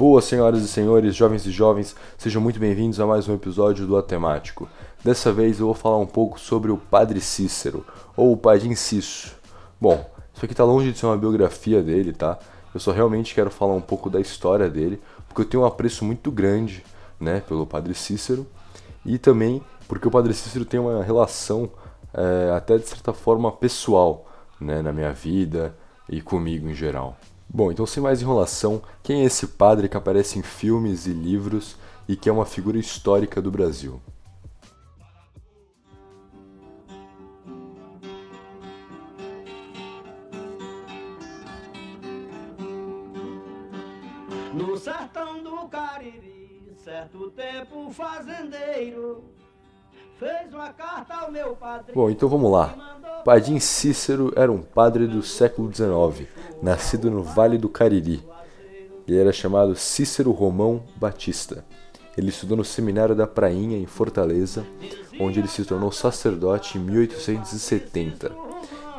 Boas senhoras e senhores, jovens e jovens, sejam muito bem-vindos a mais um episódio do Atemático. Dessa vez eu vou falar um pouco sobre o Padre Cícero, ou o Padim Cisso. Bom, isso aqui tá longe de ser uma biografia dele, tá? Eu só realmente quero falar um pouco da história dele, porque eu tenho um apreço muito grande, né, pelo Padre Cícero, e também porque o Padre Cícero tem uma relação é, até de certa forma pessoal, né, na minha vida e comigo em geral. Bom, então sem mais enrolação, quem é esse padre que aparece em filmes e livros e que é uma figura histórica do Brasil? No sertão do Cariri, certo tempo fazendeiro fez uma carta ao meu padre. Bom, então vamos lá. Padim Cícero era um padre do século XIX, nascido no Vale do Cariri. Ele era chamado Cícero Romão Batista. Ele estudou no Seminário da Prainha, em Fortaleza, onde ele se tornou sacerdote em 1870.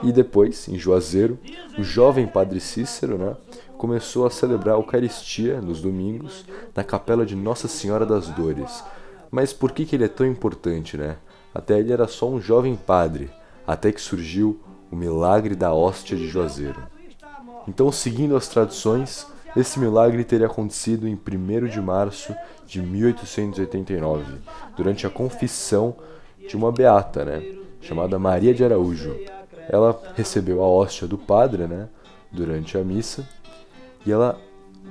E depois, em Juazeiro, o jovem padre Cícero né, começou a celebrar a Eucaristia nos domingos na capela de Nossa Senhora das Dores, mas por que, que ele é tão importante, né? Até ele era só um jovem padre, até que surgiu o milagre da hóstia de Juazeiro. Então, seguindo as tradições, esse milagre teria acontecido em 1 de março de 1889, durante a confissão de uma beata, né, chamada Maria de Araújo. Ela recebeu a hóstia do padre, né, durante a missa, e ela,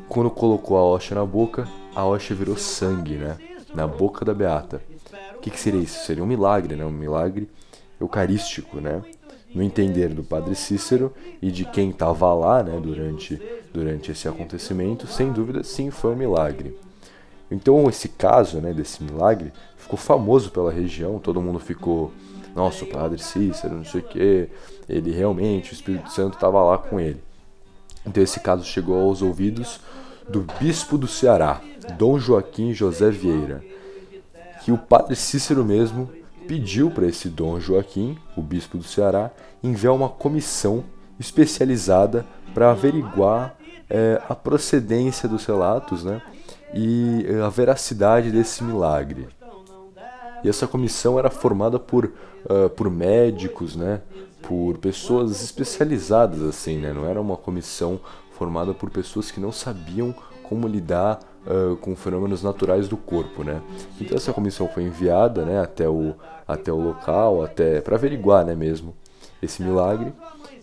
quando colocou a hóstia na boca, a hóstia virou sangue, né, na boca da beata. O que, que seria isso? Seria um milagre, né? Um milagre eucarístico, né? No entender do Padre Cícero e de quem estava lá, né? Durante, durante esse acontecimento, sem dúvida, sim, foi um milagre. Então, esse caso, né? Desse milagre ficou famoso pela região. Todo mundo ficou, nossa, o Padre Cícero, não sei o quê. Ele realmente, o Espírito Santo estava lá com ele. Então, esse caso chegou aos ouvidos do Bispo do Ceará, Dom Joaquim José Vieira, que o padre Cícero mesmo pediu para esse Dom Joaquim, o bispo do Ceará, enviar uma comissão especializada para averiguar é, a procedência dos relatos né, e é, a veracidade desse milagre. E essa comissão era formada por, uh, por médicos, né, por pessoas especializadas, assim, né, não era uma comissão formada por pessoas que não sabiam como lidar uh, com fenômenos naturais do corpo, né? Então essa comissão foi enviada, né, até o até o local, até para averiguar, né, mesmo esse milagre.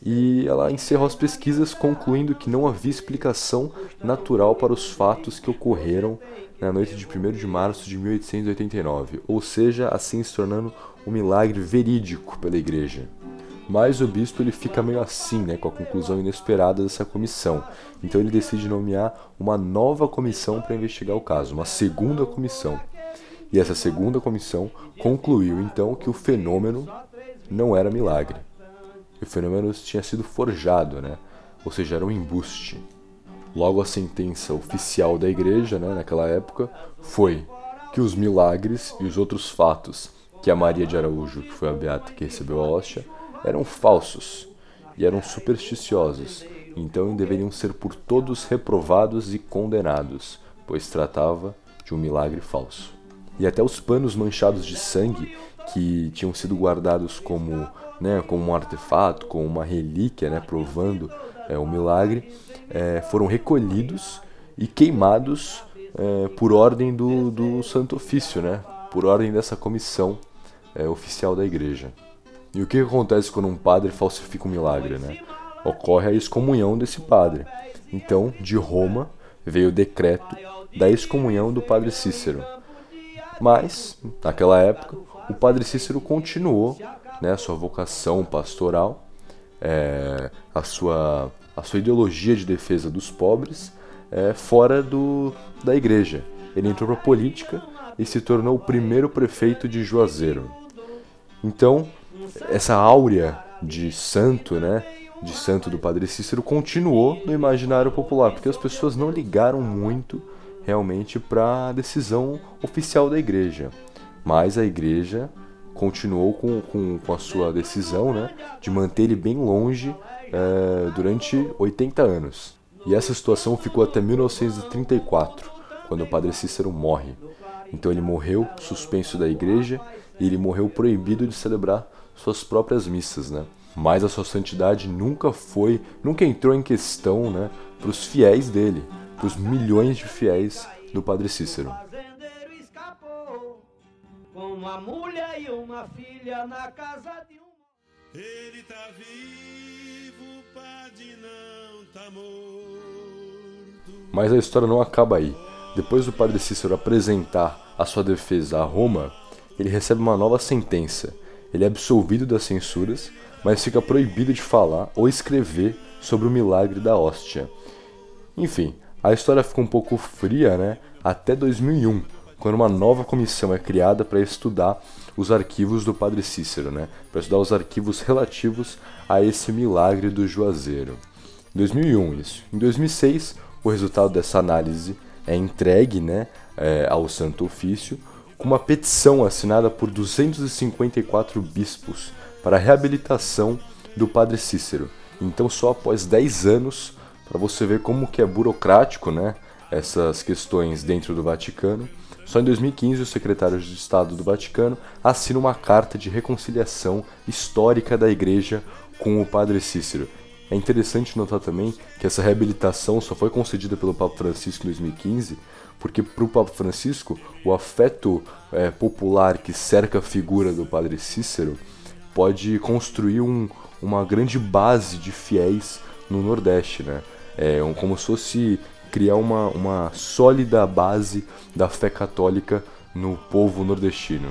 E ela encerrou as pesquisas concluindo que não havia explicação natural para os fatos que ocorreram na noite de 1 de março de 1889, ou seja, assim se tornando um milagre verídico pela igreja. Mas o bispo ele fica meio assim, né, com a conclusão inesperada dessa comissão. Então ele decide nomear uma nova comissão para investigar o caso, uma segunda comissão. E essa segunda comissão concluiu então que o fenômeno não era milagre. O fenômeno tinha sido forjado, né? Ou seja, era um embuste. Logo a sentença oficial da igreja, né, naquela época, foi que os milagres e os outros fatos que a Maria de Araújo, que foi a beata que recebeu a hóstia, eram falsos e eram supersticiosos, então deveriam ser por todos reprovados e condenados, pois tratava de um milagre falso. E até os panos manchados de sangue, que tinham sido guardados como, né, como um artefato, como uma relíquia, né, provando é, o milagre, é, foram recolhidos e queimados é, por ordem do, do Santo Ofício, né, por ordem dessa comissão é, oficial da igreja. E o que acontece quando um padre falsifica um milagre, né? Ocorre a excomunhão desse padre. Então, de Roma veio o decreto da excomunhão do padre Cícero. Mas, naquela época, o padre Cícero continuou né, a sua vocação pastoral, é, a, sua, a sua ideologia de defesa dos pobres é, fora do, da igreja. Ele entrou para a política e se tornou o primeiro prefeito de Juazeiro. Então, essa áurea de santo, né, de santo do Padre Cícero continuou no imaginário popular, porque as pessoas não ligaram muito realmente para a decisão oficial da igreja. Mas a igreja continuou com, com, com a sua decisão né, de manter ele bem longe é, durante 80 anos. E essa situação ficou até 1934, quando o padre Cícero morre. Então ele morreu suspenso da igreja e ele morreu proibido de celebrar suas próprias missas, né? Mas a sua santidade nunca foi, nunca entrou em questão, né, para os fiéis dele, para os milhões de fiéis do Padre Cícero. Ele tá vivo, padre não tá morto. Mas a história não acaba aí. Depois do padre Cícero apresentar a sua defesa a Roma, ele recebe uma nova sentença. Ele é absolvido das censuras, mas fica proibido de falar ou escrever sobre o milagre da hóstia. Enfim, a história fica um pouco fria, né? Até 2001, quando uma nova comissão é criada para estudar os arquivos do Padre Cícero, né? Para estudar os arquivos relativos a esse milagre do Juazeiro. Em 2001 isso. Em 2006, o resultado dessa análise é entregue, né, é, ao Santo Ofício com uma petição assinada por 254 bispos para a reabilitação do Padre Cícero. Então, só após 10 anos, para você ver como que é burocrático, né, essas questões dentro do Vaticano, só em 2015 o secretário de Estado do Vaticano assina uma carta de reconciliação histórica da Igreja com o Padre Cícero. É interessante notar também que essa reabilitação só foi concedida pelo Papa Francisco em 2015, porque para o Papa Francisco o afeto é, popular que cerca a figura do Padre Cícero pode construir um, uma grande base de fiéis no Nordeste, né? É um, como se fosse criar uma, uma sólida base da fé católica no povo nordestino.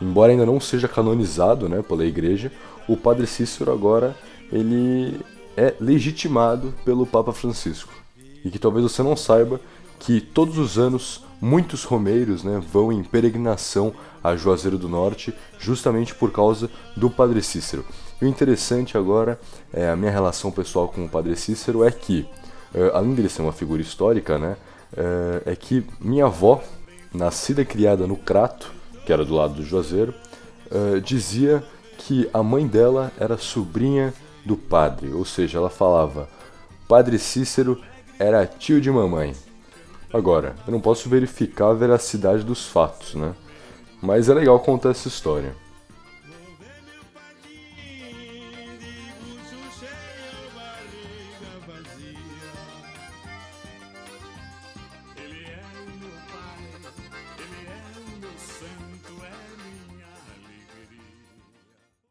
Embora ainda não seja canonizado né, pela igreja, o Padre Cícero agora ele é legitimado pelo Papa Francisco. E que talvez você não saiba que todos os anos muitos romeiros né, vão em peregrinação a Juazeiro do Norte justamente por causa do Padre Cícero. E o interessante agora, é, a minha relação pessoal com o Padre Cícero é que, é, além dele ser uma figura histórica, né, é, é que minha avó, nascida e criada no Crato, que era do lado do Juazeiro, é, dizia que a mãe dela era sobrinha do padre, ou seja, ela falava: Padre Cícero era tio de mamãe. Agora, eu não posso verificar a veracidade dos fatos, né? Mas é legal contar essa história.